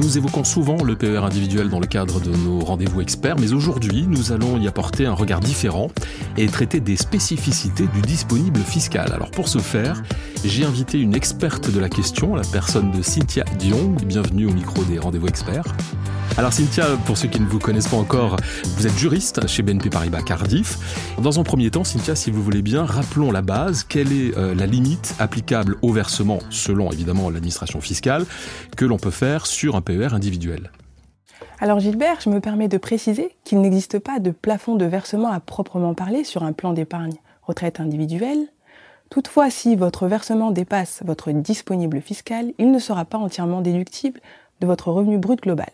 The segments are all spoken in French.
Nous évoquons souvent le PER individuel dans le cadre de nos rendez-vous experts, mais aujourd'hui, nous allons y apporter un regard différent et traiter des spécificités du disponible fiscal. Alors pour ce faire, j'ai invité une experte de la question, la personne de Cynthia Diong. Bienvenue au micro des rendez-vous experts. Alors Cynthia, pour ceux qui ne vous connaissent pas encore, vous êtes juriste chez BNP Paribas Cardiff. Dans un premier temps, Cynthia, si vous voulez bien, rappelons la base. Quelle est euh, la limite applicable au versement, selon évidemment l'administration fiscale, que l'on peut faire sur un PER individuel? Alors Gilbert, je me permets de préciser qu'il n'existe pas de plafond de versement à proprement parler sur un plan d'épargne retraite individuelle. Toutefois, si votre versement dépasse votre disponible fiscal, il ne sera pas entièrement déductible de votre revenu brut global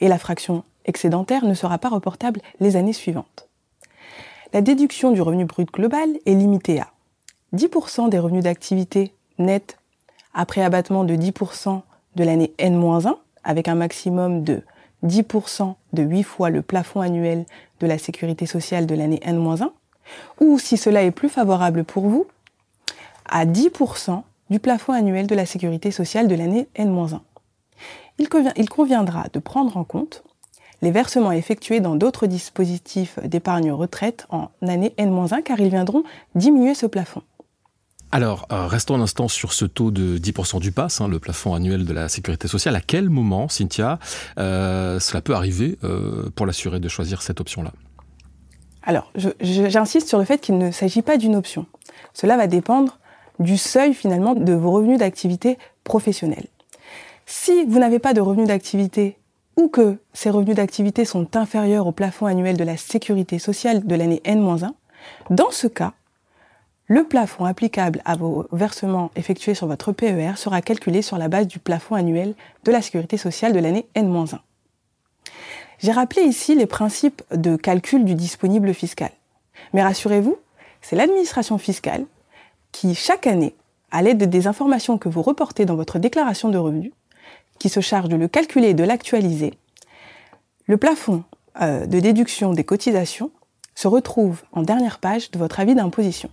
et la fraction excédentaire ne sera pas reportable les années suivantes. La déduction du revenu brut global est limitée à 10% des revenus d'activité nets après abattement de 10% de l'année N-1 avec un maximum de 10% de 8 fois le plafond annuel de la sécurité sociale de l'année N-1 ou si cela est plus favorable pour vous, à 10% du plafond annuel de la sécurité sociale de l'année N-1 il, conviendra de prendre en compte les versements effectués dans d'autres dispositifs d'épargne retraite en année N-1 car ils viendront diminuer ce plafond. Alors, euh, restons un instant sur ce taux de 10% du PASS, hein, le plafond annuel de la sécurité sociale. À quel moment, Cynthia, euh, cela peut arriver euh, pour l'assurer de choisir cette option-là? Alors, j'insiste sur le fait qu'il ne s'agit pas d'une option. Cela va dépendre du seuil finalement de vos revenus d'activité professionnelle. Si vous n'avez pas de revenus d'activité ou que ces revenus d'activité sont inférieurs au plafond annuel de la sécurité sociale de l'année N-1, dans ce cas, le plafond applicable à vos versements effectués sur votre PER sera calculé sur la base du plafond annuel de la sécurité sociale de l'année N-1. J'ai rappelé ici les principes de calcul du disponible fiscal. Mais rassurez-vous, c'est l'administration fiscale qui, chaque année, à l'aide des informations que vous reportez dans votre déclaration de revenus, qui se charge de le calculer et de l'actualiser, le plafond euh, de déduction des cotisations se retrouve en dernière page de votre avis d'imposition.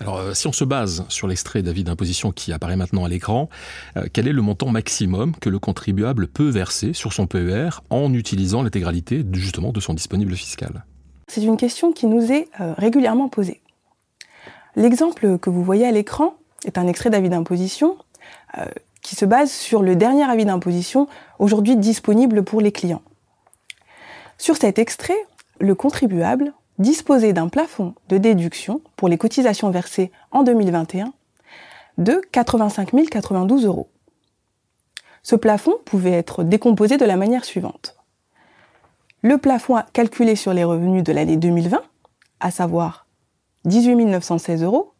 Alors, euh, si on se base sur l'extrait d'avis d'imposition qui apparaît maintenant à l'écran, euh, quel est le montant maximum que le contribuable peut verser sur son PER en utilisant l'intégralité justement de son disponible fiscal? C'est une question qui nous est régulièrement posée. L'exemple que vous voyez à l'écran est un extrait d'avis d'imposition qui se base sur le dernier avis d'imposition aujourd'hui disponible pour les clients. Sur cet extrait, le contribuable disposait d'un plafond de déduction pour les cotisations versées en 2021 de 85 092 euros. Ce plafond pouvait être décomposé de la manière suivante. Le plafond calculé sur les revenus de l'année 2020, à savoir 18 916 euros,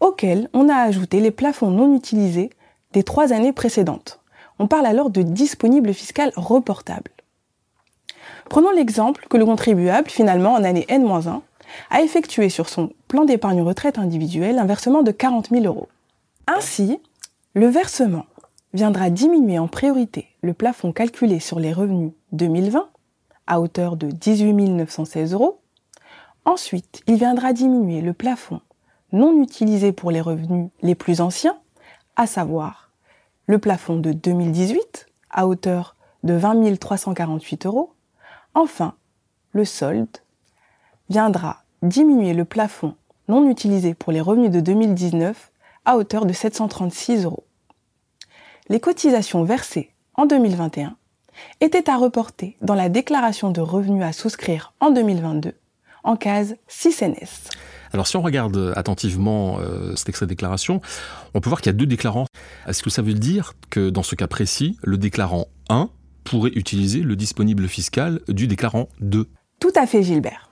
auquel on a ajouté les plafonds non utilisés des trois années précédentes. On parle alors de disponible fiscal reportable. Prenons l'exemple que le contribuable, finalement, en année N-1, a effectué sur son plan d'épargne retraite individuel un versement de 40 000 euros. Ainsi, le versement viendra diminuer en priorité le plafond calculé sur les revenus 2020 à hauteur de 18 916 euros. Ensuite, il viendra diminuer le plafond non utilisé pour les revenus les plus anciens, à savoir le plafond de 2018 à hauteur de 20 348 euros. Enfin, le solde viendra diminuer le plafond non utilisé pour les revenus de 2019 à hauteur de 736 euros. Les cotisations versées en 2021 étaient à reporter dans la déclaration de revenus à souscrire en 2022 en case 6NS. Alors si on regarde attentivement euh, cet extrait de déclaration, on peut voir qu'il y a deux déclarants. Est-ce que ça veut dire que dans ce cas précis, le déclarant 1 pourrait utiliser le disponible fiscal du déclarant 2 Tout à fait Gilbert.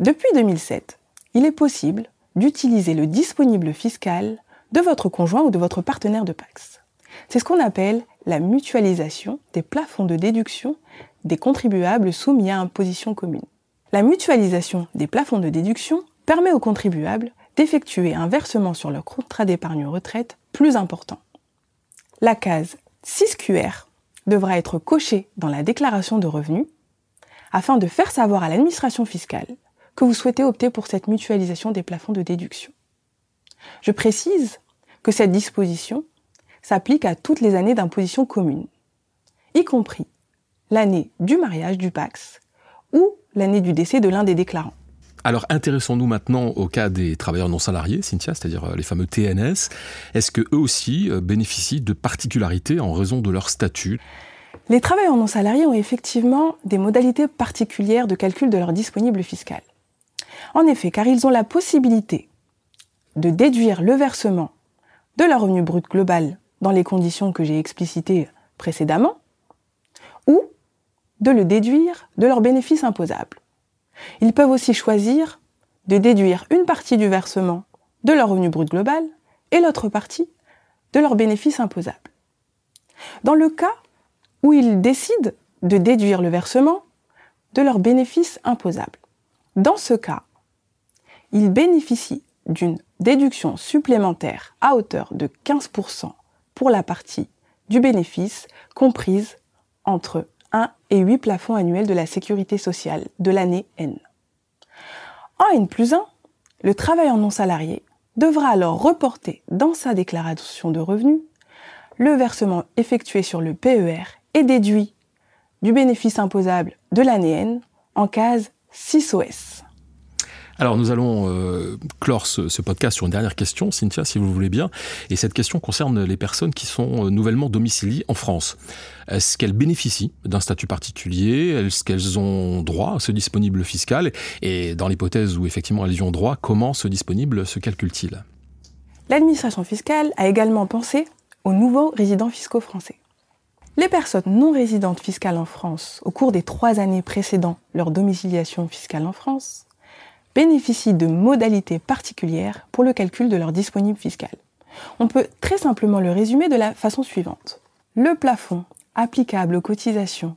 Depuis 2007, il est possible d'utiliser le disponible fiscal de votre conjoint ou de votre partenaire de Pax. C'est ce qu'on appelle la mutualisation des plafonds de déduction des contribuables soumis à imposition commune. La mutualisation des plafonds de déduction permet aux contribuables d'effectuer un versement sur leur contrat d'épargne retraite plus important. La case 6QR devra être cochée dans la déclaration de revenus afin de faire savoir à l'administration fiscale que vous souhaitez opter pour cette mutualisation des plafonds de déduction. Je précise que cette disposition s'applique à toutes les années d'imposition commune. y compris l'année du mariage du Pax ou l'année du décès de l'un des déclarants. Alors intéressons-nous maintenant au cas des travailleurs non salariés, Cynthia, c'est-à-dire euh, les fameux TNS. Est-ce que eux aussi euh, bénéficient de particularités en raison de leur statut? Les travailleurs non salariés ont effectivement des modalités particulières de calcul de leur disponible fiscal. En effet, car ils ont la possibilité de déduire le versement de leur revenu brut global dans les conditions que j'ai explicitées précédemment, ou de le déduire de leur bénéfice imposable. Ils peuvent aussi choisir de déduire une partie du versement de leur revenu brut global et l'autre partie de leur bénéfice imposable. Dans le cas où ils décident de déduire le versement de leur bénéfice imposable, dans ce cas, ils bénéficient d'une déduction supplémentaire à hauteur de 15% pour la partie du bénéfice comprise entre 1 et 8 plafonds annuels de la sécurité sociale de l'année N. En N plus 1, le travailleur non salarié devra alors reporter dans sa déclaration de revenus le versement effectué sur le PER et déduit du bénéfice imposable de l'année N en case 6OS. Alors nous allons euh, clore ce, podcast sur une dernière question, Cynthia, si vous voulez bien. Et cette question concerne les personnes qui sont euh, nouvellement domiciliées en France. Est-ce qu'elles bénéficient d'un statut particulier? Est-ce qu'elles ont droit à ce disponible fiscal? Et dans l'hypothèse où effectivement elles y ont droit, comment ce disponible se calcule-t-il? L'administration fiscale a également pensé aux nouveaux résidents fiscaux français. Les personnes non résidentes fiscales en France au cours des trois années précédant leur domiciliation fiscale en France bénéficient de modalités particulières pour le calcul de leur disponible fiscal. On peut très simplement le résumer de la façon suivante. Le plafond applicable aux cotisations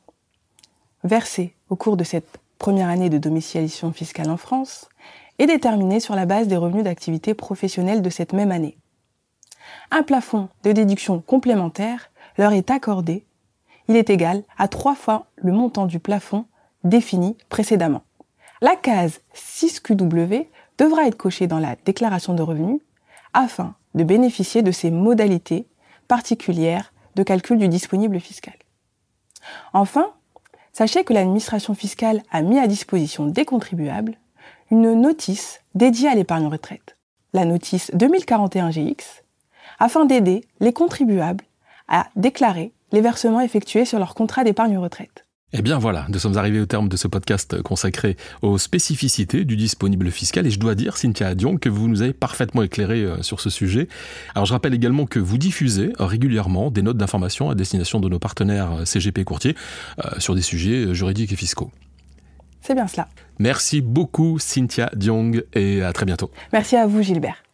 versées au cours de cette première année de domiciliation fiscale en France est déterminé sur la base des revenus d'activité professionnelle de cette même année. Un plafond de déduction complémentaire leur est accordé. Il est égal à trois fois le montant du plafond défini précédemment. La case 6QW devra être cochée dans la déclaration de revenus afin de bénéficier de ces modalités particulières de calcul du disponible fiscal. Enfin, sachez que l'administration fiscale a mis à disposition des contribuables une notice dédiée à l'épargne retraite, la notice 2041 GX, afin d'aider les contribuables à déclarer les versements effectués sur leur contrat d'épargne retraite. Eh bien voilà, nous sommes arrivés au terme de ce podcast consacré aux spécificités du disponible fiscal et je dois dire, Cynthia Dion, que vous nous avez parfaitement éclairé euh, sur ce sujet. Alors je rappelle également que vous diffusez euh, régulièrement des notes d'information à destination de nos partenaires euh, CGP Courtier sur des sujets juridiques et fiscaux. C'est bien cela. Merci beaucoup Cynthia Diong et à très bientôt. Merci à vous Gilbert.